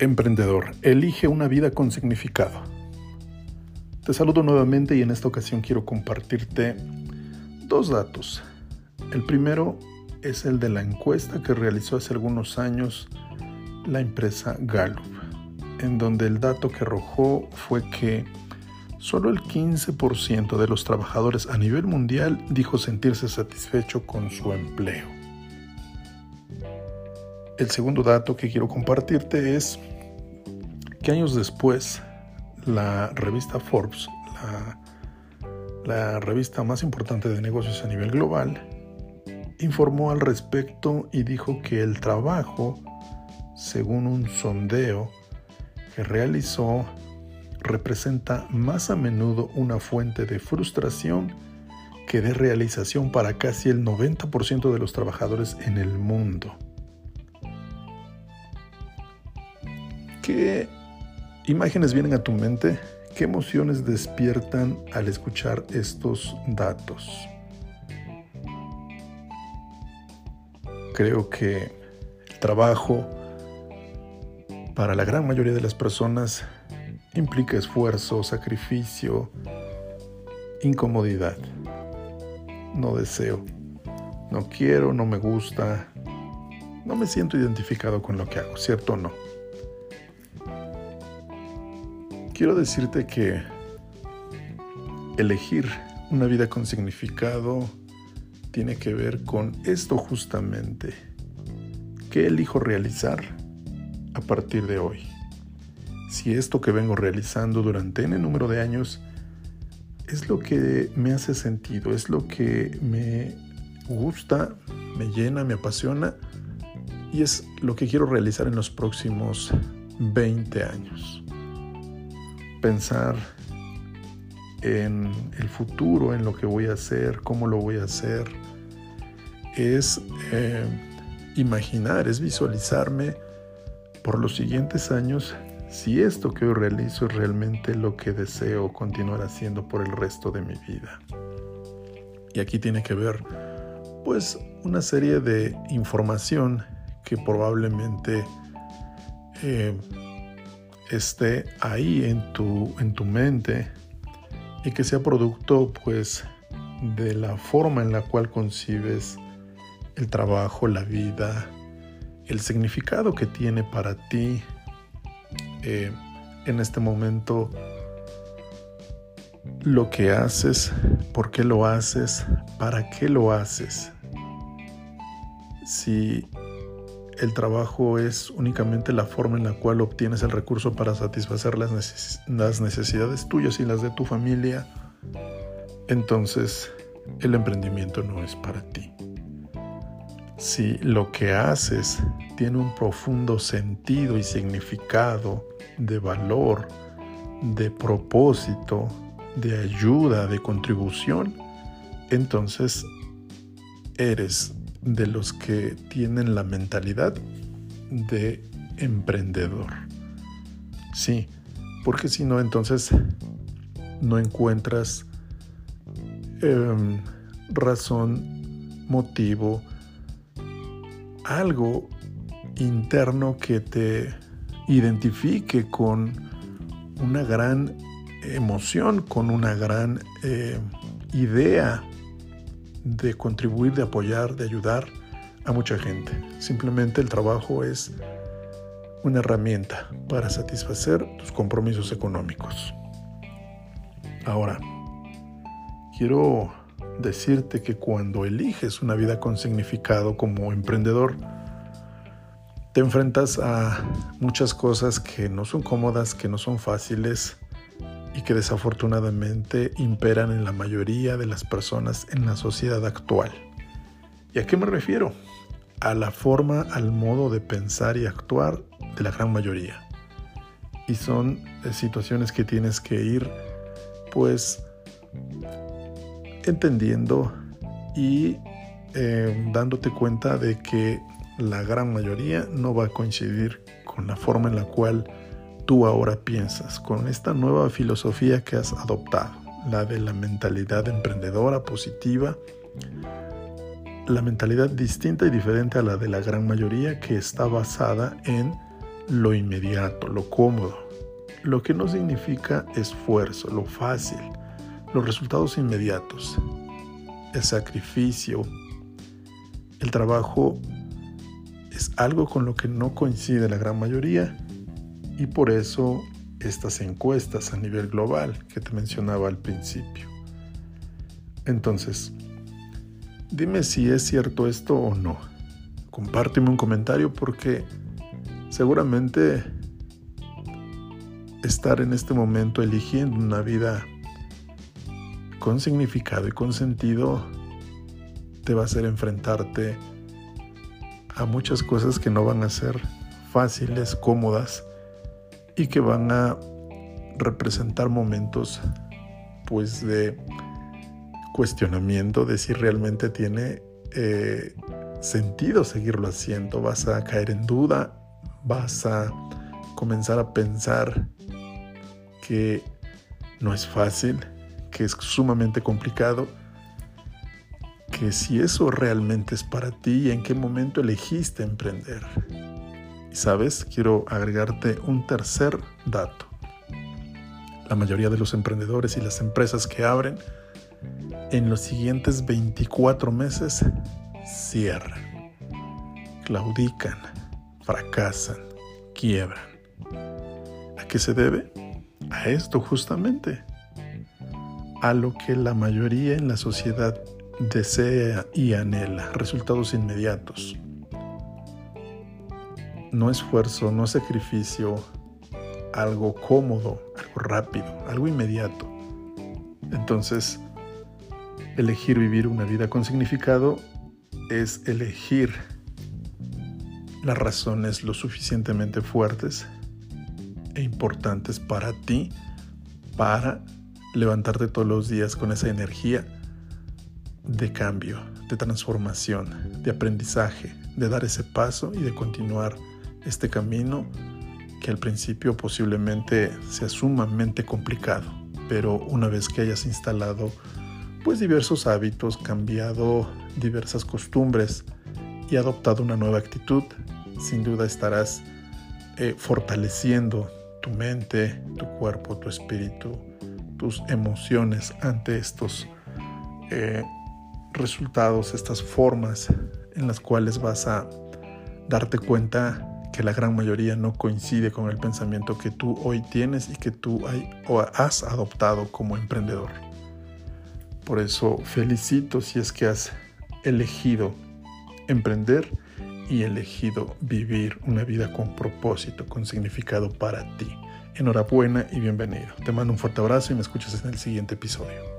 Emprendedor, elige una vida con significado. Te saludo nuevamente y en esta ocasión quiero compartirte dos datos. El primero es el de la encuesta que realizó hace algunos años la empresa Gallup, en donde el dato que arrojó fue que solo el 15% de los trabajadores a nivel mundial dijo sentirse satisfecho con su empleo. El segundo dato que quiero compartirte es que años después la revista Forbes, la, revista más importante de negocios a nivel global, informó al respecto y dijo que el trabajo, según un sondeo que realizó, representa más a menudo una fuente de frustración que de realización para casi el 90% de los trabajadores en el mundo. ¿Qué imágenes vienen a tu mente? ¿Qué emociones despiertan al escuchar estos datos? Creo que el trabajo para la gran mayoría de las personas implica esfuerzo, sacrificio, incomodidad. No deseo, no quiero, no me gusta, no me siento identificado con lo que hago, ¿cierto o no? Quiero decirte que elegir una vida con significado tiene que ver con esto justamente. ¿Qué elijo realizar a partir de hoy? Si esto que vengo realizando durante N número de años es lo que me hace sentido, es lo que me gusta, me llena, me apasiona y es lo que quiero realizar en los próximos 20 años pensar en el futuro, en lo que voy a hacer, cómo lo voy a hacer, es eh, imaginar, es visualizarme por los siguientes años si esto que realizo es realmente lo que deseo continuar haciendo por el resto de mi vida. Y aquí tiene que ver pues una serie de información que probablemente eh, esté ahí en tu, en tu mente y que sea producto pues de la forma en la cual concibes el trabajo, la vida, el significado que tiene para ti eh, en este momento lo que haces, por qué lo haces, para qué lo haces. Si el trabajo es únicamente la forma en la cual obtienes el recurso para satisfacer las, necesidades tuyas y las de tu familia, entonces el emprendimiento no es para ti. Si lo que haces tiene un profundo sentido y significado de valor, de propósito, de ayuda, de contribución, entonces eres de los que tienen la mentalidad de emprendedor. Sí, porque si no, entonces no encuentras em, razón, motivo, algo interno que te identifique con una gran emoción, con una gran eh, idea de contribuir, de apoyar, de ayudar a mucha gente. Simplemente el trabajo es una herramienta para satisfacer tus compromisos económicos. Ahora, quiero decirte que cuando eliges una vida con significado como emprendedor, te enfrentas a muchas cosas que no son cómodas, que no son fáciles, y que desafortunadamente imperan en la mayoría de las personas en la sociedad actual. ¿Y a qué me refiero? A la forma, al modo de pensar y actuar de la gran mayoría. Y son eh, situaciones que tienes que ir pues entendiendo y eh, dándote cuenta de que la gran mayoría no va a coincidir con la forma en la cual tú ahora piensas con esta nueva filosofía que has adoptado, la de la mentalidad emprendedora positiva, la mentalidad distinta y diferente a la de la gran mayoría que está basada en lo inmediato, lo cómodo, lo que no significa esfuerzo, lo fácil, los resultados inmediatos, el sacrificio, el trabajo es algo con lo que no coincide la gran mayoría y por eso estas encuestas a nivel global que te mencionaba al principio. Entonces, dime si es cierto esto o no. Compárteme un comentario porque seguramente estar en este momento eligiendo una vida con significado y con sentido te va a hacer enfrentarte a muchas cosas que no van a ser fáciles, cómodas y que van a representar momentos pues de cuestionamiento de si realmente tiene eh, sentido seguirlo haciendo. Vas a caer en duda, vas a comenzar a pensar que no es fácil, que es sumamente complicado, que si eso realmente es para ti y en qué momento elegiste emprender. Sabes, quiero agregarte un tercer dato. La mayoría de los emprendedores y las empresas que abren en los siguientes 24 meses cierran, claudican, fracasan, quiebran. ¿A qué se debe? A esto justamente, a lo que la mayoría en la sociedad desea y anhela, resultados inmediatos. No esfuerzo, no sacrificio, algo cómodo, algo rápido, algo inmediato. Entonces, elegir vivir una vida con significado es elegir las razones lo suficientemente fuertes e importantes para ti para levantarte todos los días con esa energía de cambio, de transformación, de aprendizaje, de dar ese paso y de continuar este camino que al principio posiblemente sea sumamente complicado, pero una vez que hayas instalado pues diversos hábitos, cambiado diversas costumbres y adoptado una nueva actitud, sin duda estarás eh, fortaleciendo tu mente, tu cuerpo, tu espíritu, tus emociones ante estos eh, resultados, estas formas en las cuales vas a darte cuenta que la gran mayoría no coincide con el pensamiento que tú hoy tienes y que tú has adoptado como emprendedor. Por eso felicito si es que has elegido emprender y elegido vivir una vida con propósito, con significado para ti. Enhorabuena y bienvenido. Te mando un fuerte abrazo y me escuchas en el siguiente episodio.